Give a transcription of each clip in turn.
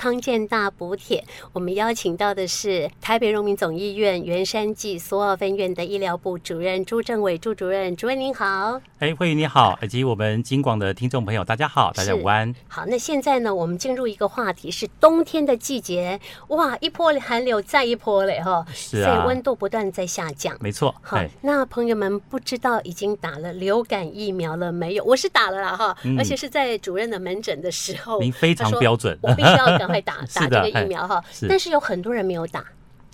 康健大补帖，我们邀请到的是台北荣民总医院员山暨苏澳分院的医疗部主任朱政委朱主任，主任您好。哎，慧宇你好，以及我们金广的听众朋友，大家好，大家午安。好，那现在呢，我们进入一个话题，是冬天的季节，哇，一波寒流再一波嘞，哈，是啊，所以温度不断在下降，没错。好，那朋友们不知道已经打了流感疫苗了没有？我是打了啦，哈、嗯，而且是在主任的门诊的时候，您非常标准，我必须要赶快 打打这个疫苗哈。但是有很多人没有打。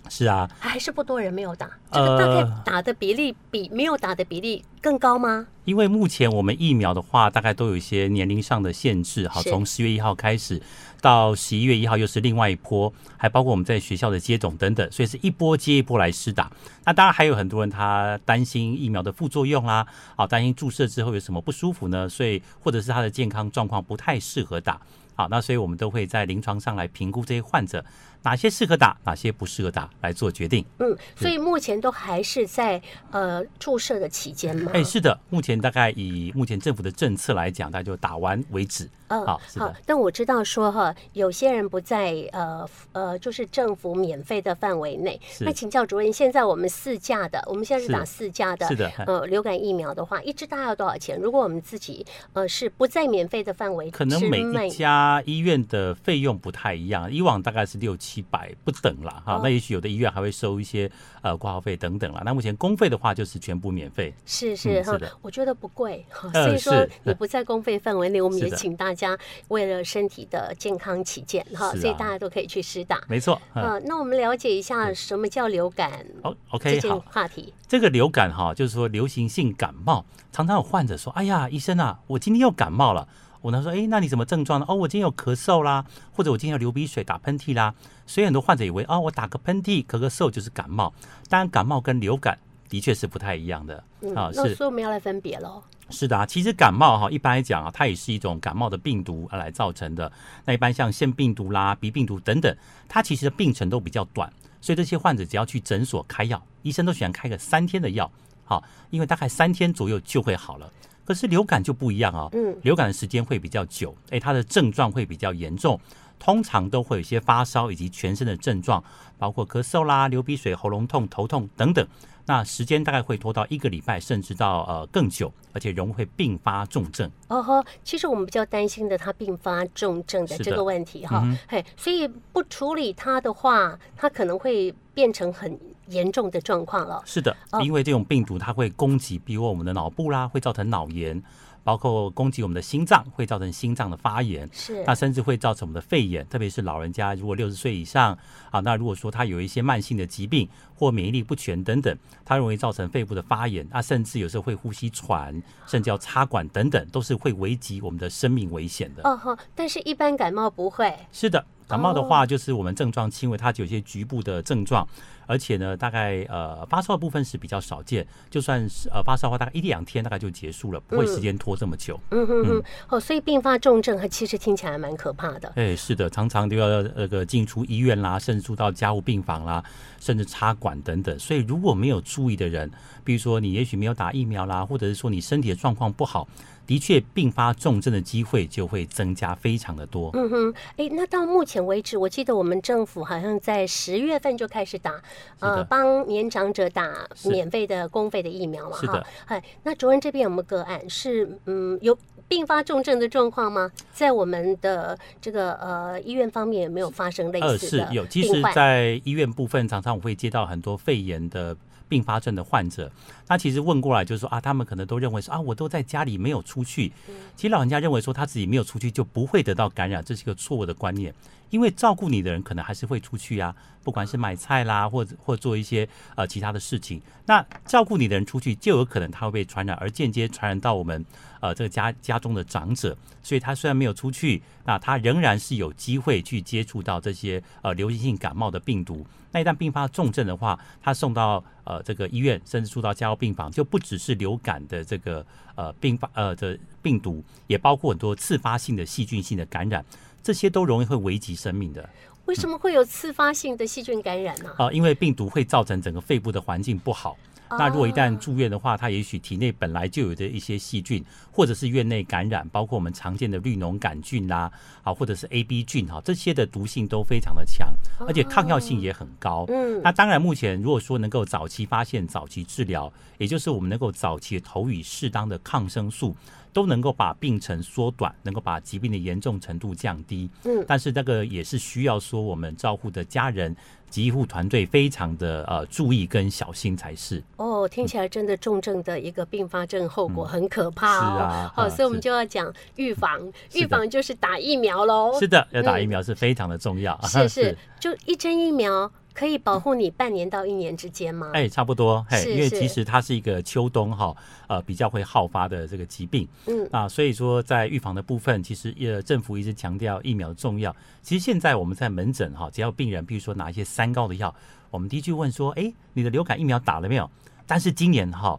是啊，还是不多人没有打，这个大概打的比例比没有打的比例更高吗？呃，因为目前我们疫苗的话，大概都有一些年龄上的限制，好，从十月一号开始到十一月一号又是另外一波，还包括我们在学校的接种等等，所以是一波接一波来施打。那当然还有很多人他担心疫苗的副作用啦，啊，担心注射之后有什么不舒服呢？所以或者是他的健康状况不太适合打。好，那所以我们都会在临床上来评估这些患者，哪些适合打，哪些不适合打，来做决定。嗯，所以目前都还是在呃注射的期间吗？哎，是的，目前大概以目前政府的政策来讲，大概就打完为止。嗯，好，好。但我知道说哈，有些人不在呃呃，就是政府免费的范围内。那请教主任，现在我们四价的，我们现在是打四价的，是的，呃，流感疫苗的话，一支大概要多少钱？如果我们自己呃是不在免费的范围，可能每一家。啊，医院的费用不太一样，以往大概是六七百不等了哈。那也许有的医院还会收一些呃挂号费等等了。那目前公费的话就是全部免费，是是哈、嗯，我觉得不贵。所以说你不在公费范围内，我们也请大家为了身体的健康起见哈，所以大家都可以去施打。没错，呃，那我们了解一下什么叫流感？哦，OK，这件话题。这个流感哈，就是说流行性感冒，常常有患者说：“哎呀，医生啊，我今天又感冒了。”我呢说，哎，那你什么症状呢？哦，我今天有咳嗽啦，或者我今天有流鼻水、打喷嚏啦。所以很多患者以为，哦，我打个喷嚏、咳个嗽就是感冒。当然，感冒跟流感的确是不太一样的。嗯、啊，是。所以我们要来分别喽。是的啊，其实感冒哈，一般来讲啊，它也是一种感冒的病毒来造成的。那一般像腺病毒啦、鼻病毒等等，它其实的病程都比较短，所以这些患者只要去诊所开药，医生都喜欢开个三天的药，好，因为大概三天左右就会好了。可是流感就不一样啊，嗯，流感的时间会比较久，哎，它的症状会比较严重，通常都会有一些发烧以及全身的症状，包括咳嗽啦、流鼻水、喉咙痛、头痛等等。那时间大概会拖到一个礼拜，甚至到呃更久，而且容易会并发重症。哦呵，其实我们比较担心的，它并发重症的这个问题哈，嘿、嗯，所以不处理它的话，它可能会变成很。严重的状况了。是的，因为这种病毒它会攻击，比如我们的脑部啦，会造成脑炎，包括攻击我们的心脏，会造成心脏的发炎。是，那甚至会造成我们的肺炎，特别是老人家，如果六十岁以上啊，那如果说他有一些慢性的疾病或免疫力不全等等，它容易造成肺部的发炎，那甚至有时候会呼吸喘，甚至要插管等等，都是会危及我们的生命危险的。哦呵，但是一般感冒不会。是的。感冒的话，就是我们症状轻微，它有些局部的症状，而且呢，大概呃发烧的部分是比较少见，就算是呃发烧的话，大概一两天大概就结束了，不会时间拖这么久。嗯嗯嗯，哦，所以并发重症，它其实听起来蛮可怕的。哎，是的，常常都要那个进出医院啦，甚至住到家务病房啦，甚至插管等等。所以如果没有注意的人，比如说你也许没有打疫苗啦，或者是说你身体的状况不好。的确，并发重症的机会就会增加非常的多。嗯哼，哎，那到目前为止，我记得我们政府好像在十月份就开始打，呃，帮年长者打免费的公费的疫苗嘛。是的。哎，那主任这边有没有个案是嗯有并发重症的状况吗？在我们的这个呃医院方面有没有发生类似的？呃，是有。其实，在医院部分，常常我会接到很多肺炎的。并发症的患者，那其实问过来就是说啊，他们可能都认为说啊，我都在家里没有出去。其实老人家认为说他自己没有出去就不会得到感染，这是一个错误的观念。因为照顾你的人可能还是会出去啊，不管是买菜啦，或者或做一些呃其他的事情。那照顾你的人出去，就有可能他会被传染，而间接传染到我们呃这个家家中的长者。所以他虽然没有出去，那他仍然是有机会去接触到这些呃流行性感冒的病毒。那一旦并发重症的话，他送到呃这个医院，甚至住到加护病房，就不只是流感的这个呃并发呃的病毒，也包括很多次发性的细菌性的感染。这些都容易会危及生命的。为什么会有次发性的细菌感染呢？啊、呃，因为病毒会造成整个肺部的环境不好，那如果一旦住院的话，他也许体内本来就有的一些细菌，或者是院内感染，包括我们常见的绿脓杆菌啦，啊，或者是 A B 菌哈，这些的毒性都非常的强，而且抗药性也很高。嗯，那当然，目前如果说能够早期发现、早期治疗，也就是我们能够早期投予适当的抗生素。都能够把病程缩短，能够把疾病的严重程度降低。嗯，但是那个也是需要说我们照护的家人及医护团队非常的呃注意跟小心才是。哦，听起来真的重症的一个并发症后果很可怕哦。嗯、是啊，好、哦，所以我们就要讲预防，预防就是打疫苗喽。是的，要打疫苗是非常的重要。嗯、是 是，就一针疫苗。可以保护你半年到一年之间吗？哎、欸，差不多，嘿，因为其实它是一个秋冬哈，呃，比较会好发的这个疾病，嗯啊，所以说在预防的部分，其实呃，政府一直强调疫苗的重要。其实现在我们在门诊哈，只要病人比如说拿一些三高的药，我们第一句问说，哎、欸，你的流感疫苗打了没有？但是今年哈。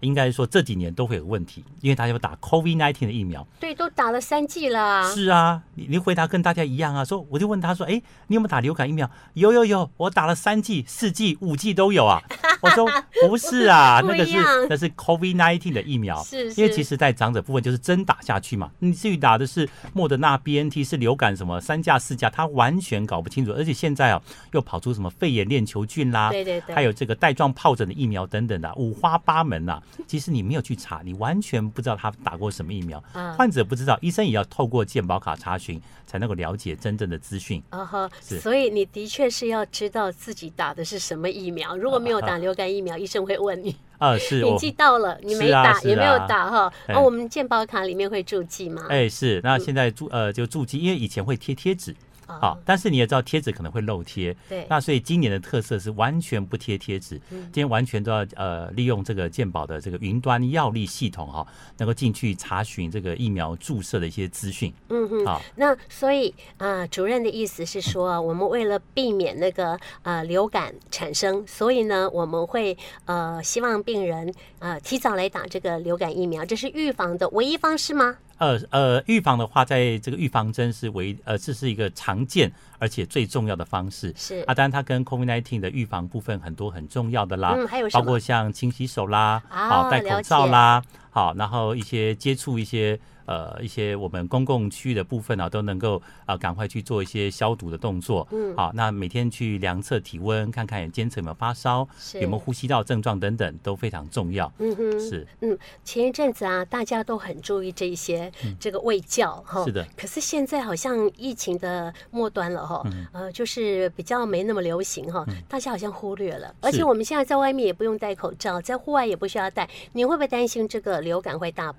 应该说这几年都会有问题，因为大家要打 COVID-19 的疫苗。对，都打了三剂了。是啊，你你回答跟大家一样啊。说我就问他说，哎，你有没有打流感疫苗？有有有，我打了三剂、四剂、五剂都有啊。我说 不是啊，那个是那是 COVID-19 的疫苗。是，是。因为其实在长者部分就是针打下去嘛。你至于打的是莫德纳、BNT 是流感什么三价四价，他完全搞不清楚。而且现在啊，又跑出什么肺炎链球菌啦，对对对，还有这个带状疱疹的疫苗等等的，五花八门呐、啊。其实你没有去查，你完全不知道他打过什么疫苗。患者不知道，医生也要透过健保卡查询，才能够了解真正的资讯。啊哈，所以你的确是要知道自己打的是什么疫苗。如果没有打流感疫苗，医生会问你。啊，是。年纪到了，你没打也没有打哈。哦，我们健保卡里面会注记吗？哎，是。那现在注呃就注记，因为以前会贴贴纸。好，但是你也知道贴纸可能会漏贴，对，那所以今年的特色是完全不贴贴纸，今天完全都要呃利用这个健保的这个云端药力系统哈，能够进去查询这个疫苗注射的一些资讯。嗯嗯，好，那所以啊、呃，主任的意思是说，我们为了避免那个呃流感产生，所以呢，我们会呃希望病人呃提早来打这个流感疫苗，这是预防的唯一方式吗？呃呃，预防的话，在这个预防针是为呃，这是一个常见而且最重要的方式。是啊，当然它跟 COVID-19 的预防部分很多很重要的啦，嗯，还有包括像勤洗手啦，好、哦、戴口罩啦，好，然后一些接触一些。呃，一些我们公共区域的部分啊，都能够啊赶快去做一些消毒的动作。嗯，好，那每天去量测体温，看看监测有没有发烧，有没有呼吸道症状等等，都非常重要。嗯哼，是。嗯，前一阵子啊，大家都很注意这一些这个卫教哈。是的。可是现在好像疫情的末端了哈，呃，就是比较没那么流行哈，大家好像忽略了。而且我们现在在外面也不用戴口罩，在户外也不需要戴。你会不会担心这个流感会大？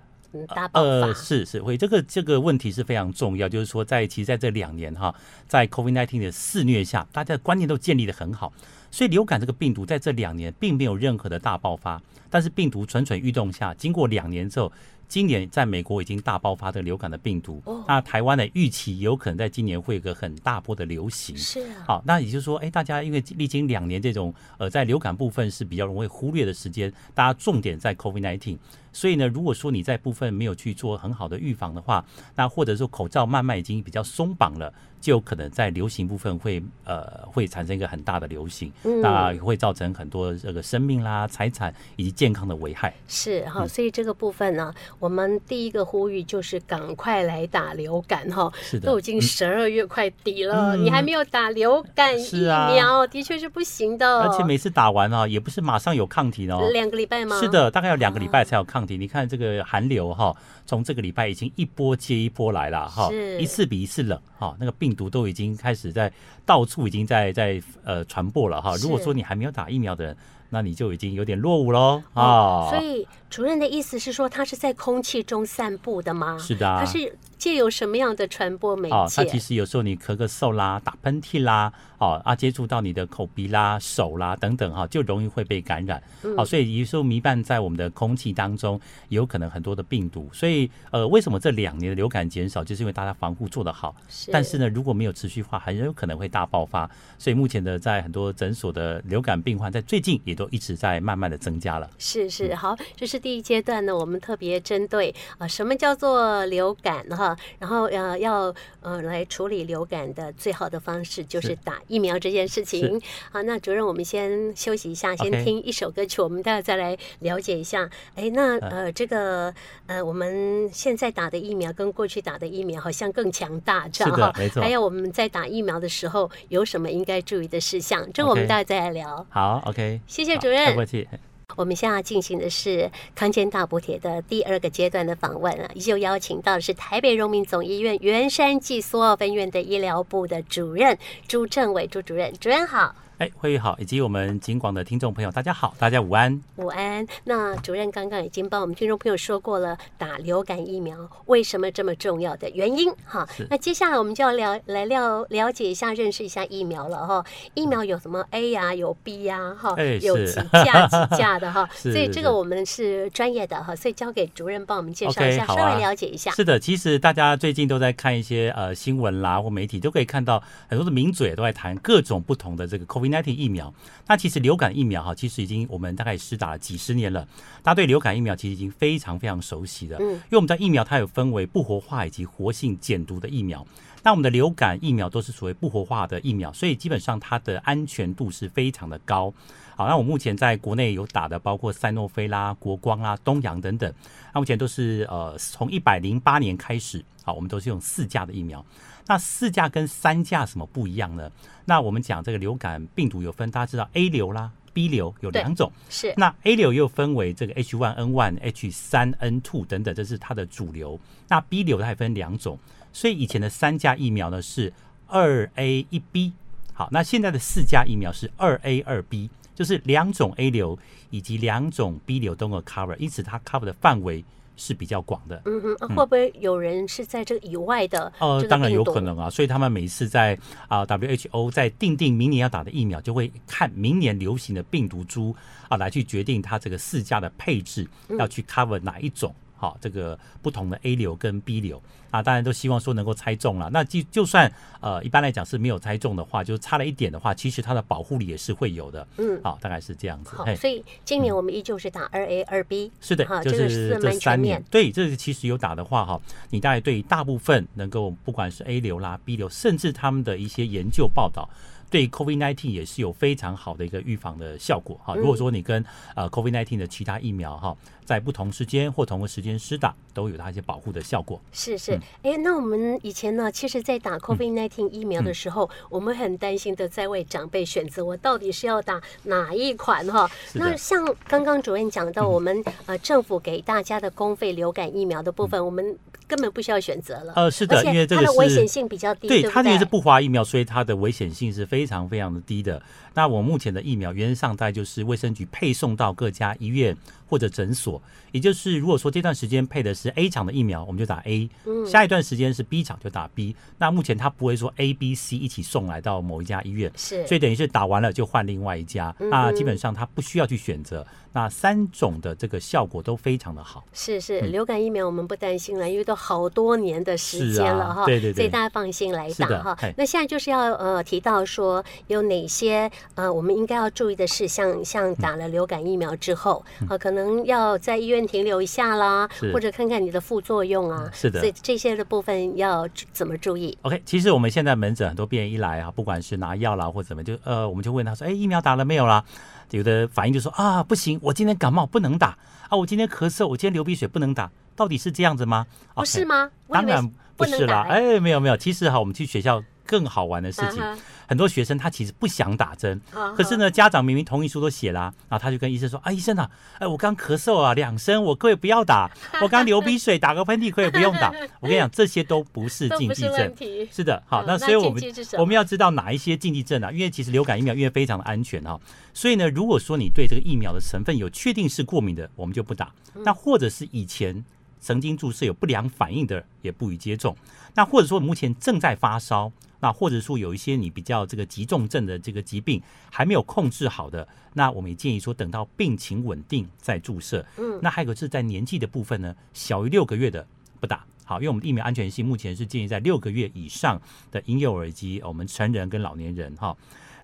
呃，是是会，这个这个问题是非常重要。就是说在，在其实在这两年哈，在 COVID-19 的肆虐下，大家的观念都建立的很好，所以流感这个病毒在这两年并没有任何的大爆发。但是病毒蠢蠢欲动下，经过两年之后，今年在美国已经大爆发的流感的病毒。那台湾的预期有可能在今年会有个很大波的流行。是啊。好，那也就是说，哎，大家因为历经两年这种呃，在流感部分是比较容易忽略的时间，大家重点在 COVID-19。所以呢，如果说你在部分没有去做很好的预防的话，那或者说口罩慢慢已经比较松绑了，就有可能在流行部分会呃会产生一个很大的流行，嗯、那会造成很多这个生命啦、财产以及健康的危害。是哈，所以这个部分呢，我们第一个呼吁就是赶快来打流感哈。是的，都已经十二月快底了，嗯、你还没有打流感疫苗，啊、的确是不行的。而且每次打完啊，也不是马上有抗体哦，两个礼拜吗？是的，大概要两个礼拜才有抗体。你看这个寒流哈，从这个礼拜已经一波接一波来了哈，一次比一次冷哈，那个病毒都已经开始在到处已经在在呃传播了哈。如果说你还没有打疫苗的人，那你就已经有点落伍喽啊。所以主任的意思是说，它是在空气中散布的吗？是的，它是。借由什么样的传播媒介？哦，它其实有时候你咳个嗽啦、打喷嚏啦，哦啊，接触到你的口鼻啦、手啦等等哈，就容易会被感染。好，所以有时候弥漫在我们的空气当中，有可能很多的病毒。所以呃，为什么这两年的流感减少，就是因为大家防护做得好。是。但是呢，如果没有持续化，很有可能会大爆发。所以目前的在很多诊所的流感病患，在最近也都。都一直在慢慢的增加了。是是，好，这是第一阶段呢，我们特别针对啊，什么叫做流感哈，然后呃要呃来处理流感的最好的方式就是打疫苗这件事情。好，那主任，我们先休息一下，先听一首歌曲，我们待会再来了解一下。哎，那呃这个呃我们现在打的疫苗跟过去打的疫苗好像更强大，这样哈，没错。还有我们在打疫苗的时候有什么应该注意的事项？这我们待会再来聊。好，OK，谢谢主任。不客气。我们现在进行的是康健大补贴的第二个阶段的访问啊，依旧邀请到的是台北荣民总医院圆山暨苏澳分院的医疗部的主任朱政委朱主任，主任好。哎，慧玉好，以及我们警广的听众朋友，大家好，大家午安。午安。那主任刚刚已经帮我们听众朋友说过了，打流感疫苗为什么这么重要的原因哈。那接下来我们就要聊来了了解一下，认识一下疫苗了哈。疫苗有什么 A 呀、啊，有 B 呀、啊，哈，有几价几价的哈。所以这个我们是专业的哈，所以交给主任帮我们介绍一下，okay, 稍微了解一下。是的，其实大家最近都在看一些呃新闻啦或媒体，都可以看到很多的名嘴都在谈各种不同的这个 COVID-19 疫苗。那其实流感疫苗哈，其实已经我们大概施打了几十年了。大家对流感疫苗其实已经非常非常熟悉了。嗯，因为我们的疫苗它有分为不活化以及活性减毒的疫苗。那我们的流感疫苗都是属于不活化的疫苗，所以基本上它的安全度是非常的高。好，那我目前在国内有打的包括赛诺菲啦、国光啦、东阳等等。那目前都是呃从一百零八年开始，好，我们都是用四价的疫苗。那四价跟三价什么不一样呢？那我们讲这个流感病毒有分，大家知道 A 流啦、B 流有两种，是。那 A 流又分为这个 H1N1、H3N2 等等，这是它的主流。那 B 流它还分两种，所以以前的三价疫苗呢是二 A 一 B，好，那现在的四价疫苗是二 A 二 B，就是两种 A 流以及两种 B 流都有 cover，因此它 cover 的范围。是比较广的，嗯哼，会不会有人是在这个以外的？呃，当然有可能啊，所以他们每次在啊 WHO 在定定明年要打的疫苗，就会看明年流行的病毒株啊来去决定它这个四价的配置要去 cover 哪一种。好，这个不同的 A 流跟 B 流啊，当然都希望说能够猜中了。那就就算呃一般来讲是没有猜中的话，就是差了一点的话，其实它的保护力也是会有的。嗯，好，大概是这样子。好，所以今年我们依旧是打二 A 二 B、嗯。是的，就是这三年。对，这个其实有打的话哈，你大概对大部分能够不管是 A 流啦、B 流，甚至他们的一些研究报道。对 COVID-19 也是有非常好的一个预防的效果哈。如果说你跟呃 COVID-19 的其他疫苗哈，在不同时间或同个时间施打，都有它一些保护的效果。是是，哎、嗯，那我们以前呢，其实，在打 COVID-19 疫苗的时候，嗯、我们很担心的在为长辈选择，我到底是要打哪一款哈？那像刚刚主任讲到，我们呃政府给大家的公费流感疫苗的部分，嗯、我们根本不需要选择了。呃，是的，因为这个它的危险性比较低，对，它因为是不花疫苗，所以它的危险性是非非常非常的低的。那我目前的疫苗原则上在就是卫生局配送到各家医院或者诊所，也就是如果说这段时间配的是 A 厂的疫苗，我们就打 A；下一段时间是 B 厂就打 B。那目前它不会说 A、B、C 一起送来到某一家医院，是，所以等于是打完了就换另外一家。那基本上它不需要去选择。那三种的这个效果都非常的好。是是，流感疫苗我们不担心了，因为都好多年的时间了哈，对对对，所以大家放心来打哈。那现在就是要呃提到说有哪些呃我们应该要注意的事项，像打了流感疫苗之后啊，可能要在医院停留一下啦，或者看看你的副作用啊。是的，所以这些的部分要怎么注意？OK，其实我们现在门诊很多病人一来啊，不管是拿药啦或怎么，就呃我们就问他说，哎，疫苗打了没有啦？有的反应就说啊，不行，我今天感冒不能打啊，我今天咳嗽，我今天流鼻血不能打，到底是这样子吗？不是吗？当然不是啦，哎，没有没有，其实哈，我们去学校。更好玩的事情，很多学生他其实不想打针，可是呢，家长明明同意书都写了，然后他就跟医生说：“啊，医生啊，哎，我刚咳嗽啊两声，我可以不要打；我刚流鼻水，打个喷嚏可以不用打。”我跟你讲，这些都不是禁忌症。是的，好，那所以我们我们要知道哪一些禁忌症啊？因为其实流感疫苗因为非常的安全哈，所以呢，如果说你对这个疫苗的成分有确定是过敏的，我们就不打。那或者是以前曾经注射有不良反应的，也不予接种。那或者说目前正在发烧。那或者说有一些你比较这个急重症的这个疾病还没有控制好的，那我们也建议说等到病情稳定再注射。嗯，那还有个是在年纪的部分呢，小于六个月的不打。好，因为我们疫苗安全性目前是建议在六个月以上的婴幼儿以及我们成人跟老年人哈。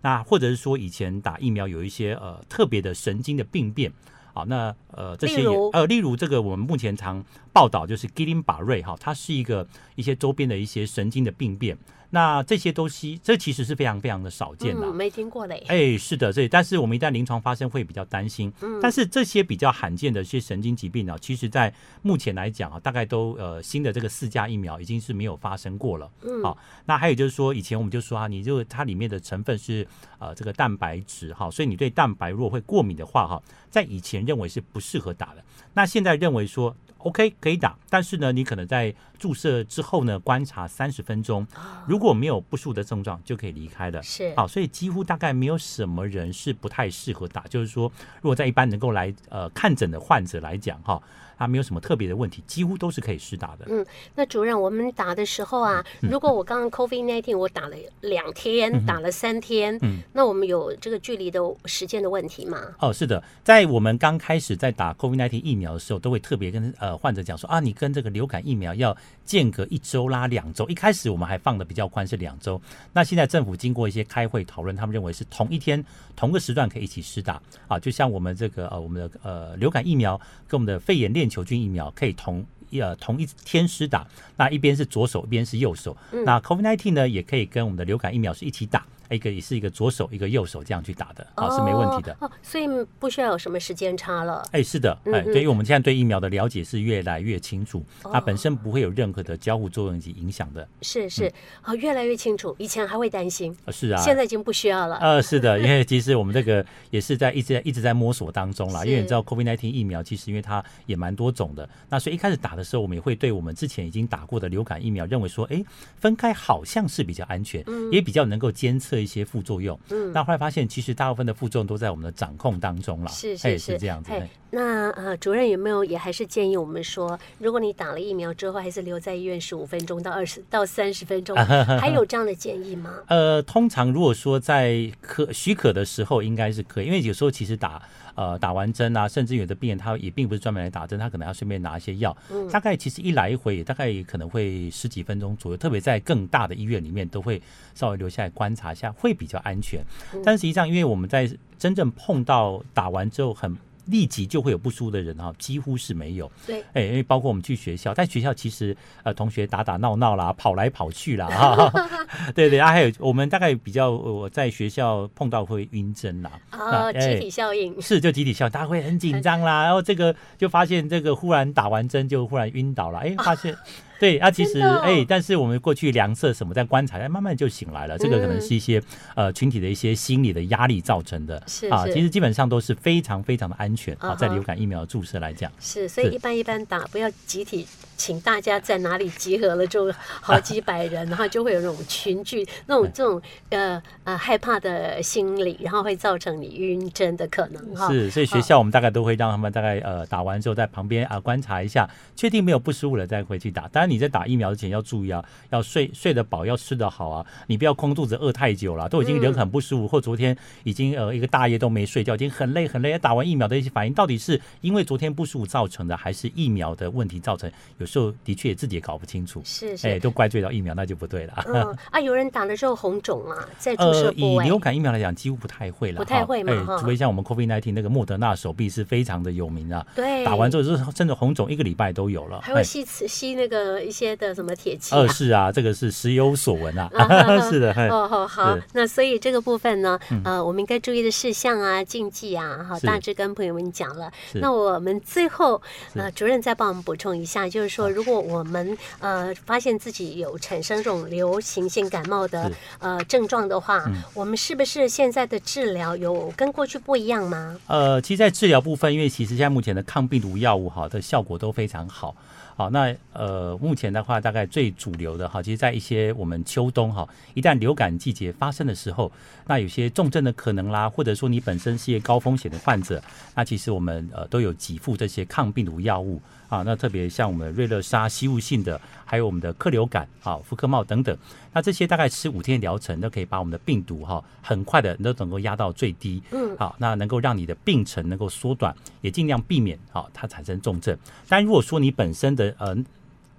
那或者是说以前打疫苗有一些呃特别的神经的病变。好，那呃这些也呃，例如这个我们目前常报道就是吉林巴瑞哈，它是一个一些周边的一些神经的病变。那这些东西，这其实是非常非常的少见的，嗯，没听过嘞。哎，是的，所以但是我们一旦临床发生，会比较担心。嗯，但是这些比较罕见的一些神经疾病呢，其实在目前来讲啊，大概都呃新的这个四价疫苗已经是没有发生过了。嗯，好，那还有就是说，以前我们就说啊，你就它里面的成分是呃这个蛋白质哈，所以你对蛋白如果会过敏的话哈，在以前认为是不适合打的，那现在认为说。OK，可以打，但是呢，你可能在注射之后呢，观察三十分钟，如果没有不舒服的症状，就可以离开了。是，好，所以几乎大概没有什么人是不太适合打。就是说，如果在一般能够来呃看诊的患者来讲，哈。他没有什么特别的问题，几乎都是可以施打的。嗯，那主任，我们打的时候啊，嗯、如果我刚刚 COVID nineteen 我打了两天，嗯、打了三天，嗯，那我们有这个距离的时间的问题吗？哦，是的，在我们刚开始在打 COVID nineteen 疫苗的时候，都会特别跟呃患者讲说啊，你跟这个流感疫苗要间隔一周啦、两周。一开始我们还放的比较宽，是两周。那现在政府经过一些开会讨论，他们认为是同一天同个时段可以一起施打啊，就像我们这个呃我们的呃流感疫苗跟我们的肺炎链球菌疫苗可以同呃同一天施打，那一边是左手，一边是右手。嗯、那 COVID-19 呢，也可以跟我们的流感疫苗是一起打。一个也是一个左手一个右手这样去打的啊，是没问题的。哦，所以不需要有什么时间差了。哎，是的，哎，对于我们现在对疫苗的了解是越来越清楚，它本身不会有任何的交互作用及影响的。是是，哦，越来越清楚，以前还会担心，是啊，现在已经不需要了。呃，是的，因为其实我们这个也是在一直在一直在摸索当中啦，因为你知道 COVID-19 疫苗其实因为它也蛮多种的，那所以一开始打的时候，我们也会对我们之前已经打过的流感疫苗认为说，哎，分开好像是比较安全，也比较能够监测一些副作用。嗯，那后来发现，其实大部分的副作用都在我们的掌控当中了。是是是，是这样子。那呃，主任有没有也还是建议我们说，如果你打了疫苗之后，还是留在医院十五分钟到二十到三十分钟，还有这样的建议吗？呃，通常如果说在可许可的时候，应该是可以，因为有时候其实打。呃，打完针啊，甚至有的病人他也并不是专门来打针，他可能要顺便拿一些药。嗯，大概其实一来一回，大概可能会十几分钟左右。特别在更大的医院里面，都会稍微留下来观察一下，会比较安全。但实际上，因为我们在真正碰到打完之后很。立即就会有不舒服的人哈，几乎是没有。对，哎，因为包括我们去学校，在学校其实呃，同学打打闹闹啦，跑来跑去啦，哈，对对啊，还有我们大概比较我在学校碰到会晕针啦，啊，集体效应是就集体效应，大家会很紧张啦，然后这个就发现这个忽然打完针就忽然晕倒了，哎，发现。对，啊，其实哎、欸，但是我们过去量测什么，在观察，哎，慢慢就醒来了。这个可能是一些呃群体的一些心理的压力造成的，是啊，其实基本上都是非常非常的安全啊，在流感疫苗的注射来讲，是，所以一般一般打，不要集体。请大家在哪里集合了，就好 几百人，然后就会有那种群聚、那种这种呃呃害怕的心理，然后会造成你晕针的可能哈。是，所以学校我们大概都会让他们大概呃打完之后在旁边啊观察一下，确定没有不舒服了再回去打。当然你在打疫苗之前要注意啊，要睡睡得饱，要吃得好啊，你不要空肚子饿太久了，都已经人很不舒服，或昨天已经呃一个大夜都没睡觉，已经很累很累。打完疫苗的一些反应到底是因为昨天不舒服造成的，还是疫苗的问题造成？有时候的确自己也搞不清楚，是是，哎，都怪罪到疫苗，那就不对了。嗯啊，有人打的时候红肿啊，在注射部位。呃，以流感疫苗来讲，几乎不太会了，不太会嘛。哎，除非像我们 COVID-19 那个莫德纳手臂是非常的有名啊。对，打完之后是真的红肿，一个礼拜都有了。还会吸吸那个一些的什么铁剂。呃，是啊，这个是时有所闻啊。是的，哦好好，那所以这个部分呢，呃，我们应该注意的事项啊、禁忌啊，好，大致跟朋友们讲了。那我们最后，呃，主任再帮我们补充一下，就是说，如果我们呃发现自己有产生这种流行性感冒的呃症状的话，我们是不是现在的治疗有跟过去不一样吗？呃，其实，在治疗部分，因为其实现在目前的抗病毒药物哈的效果都非常好。好，那呃，目前的话，大概最主流的哈，其实，在一些我们秋冬哈，一旦流感季节发生的时候，那有些重症的可能啦，或者说你本身是一个高风险的患者，那其实我们呃都有给付这些抗病毒药物。啊，那特别像我们瑞乐沙吸入性的，还有我们的克流感、啊福克茂等等，那这些大概吃五天疗程都可以把我们的病毒哈、啊、很快的都能够压到最低。嗯，好，那能够让你的病程能够缩短，也尽量避免啊它产生重症。但如果说你本身的呃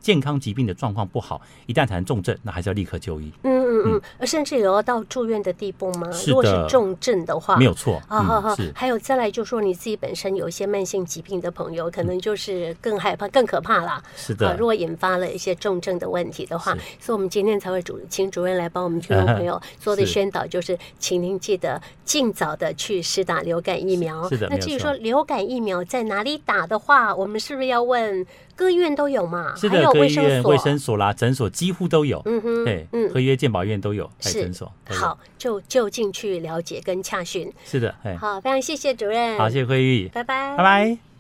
健康疾病的状况不好，一旦产生重症，那还是要立刻就医。嗯嗯嗯，甚至有要到住院的地步吗？如果是重症的话，没有错。啊哈哈，还有再来就是说你自己本身有一些慢性疾病的朋友，可能就是更害怕、更可怕啦。是的，如果引发了一些重症的问题的话，所以我们今天才会主请主任来帮我们听众朋友 做的宣导，就是请您记得尽早的去施打流感疫苗。是的，那至于说流感疫苗在哪里打的话，我们是不是要问？各医院都有嘛？是的，各医院、卫生所啦、诊所几乎都有。嗯哼，对，嗯，合约健保院都有，在诊所。好，就就近去了解跟洽询。是的，好，非常谢谢主任。好，谢谢惠玉，拜拜，拜拜。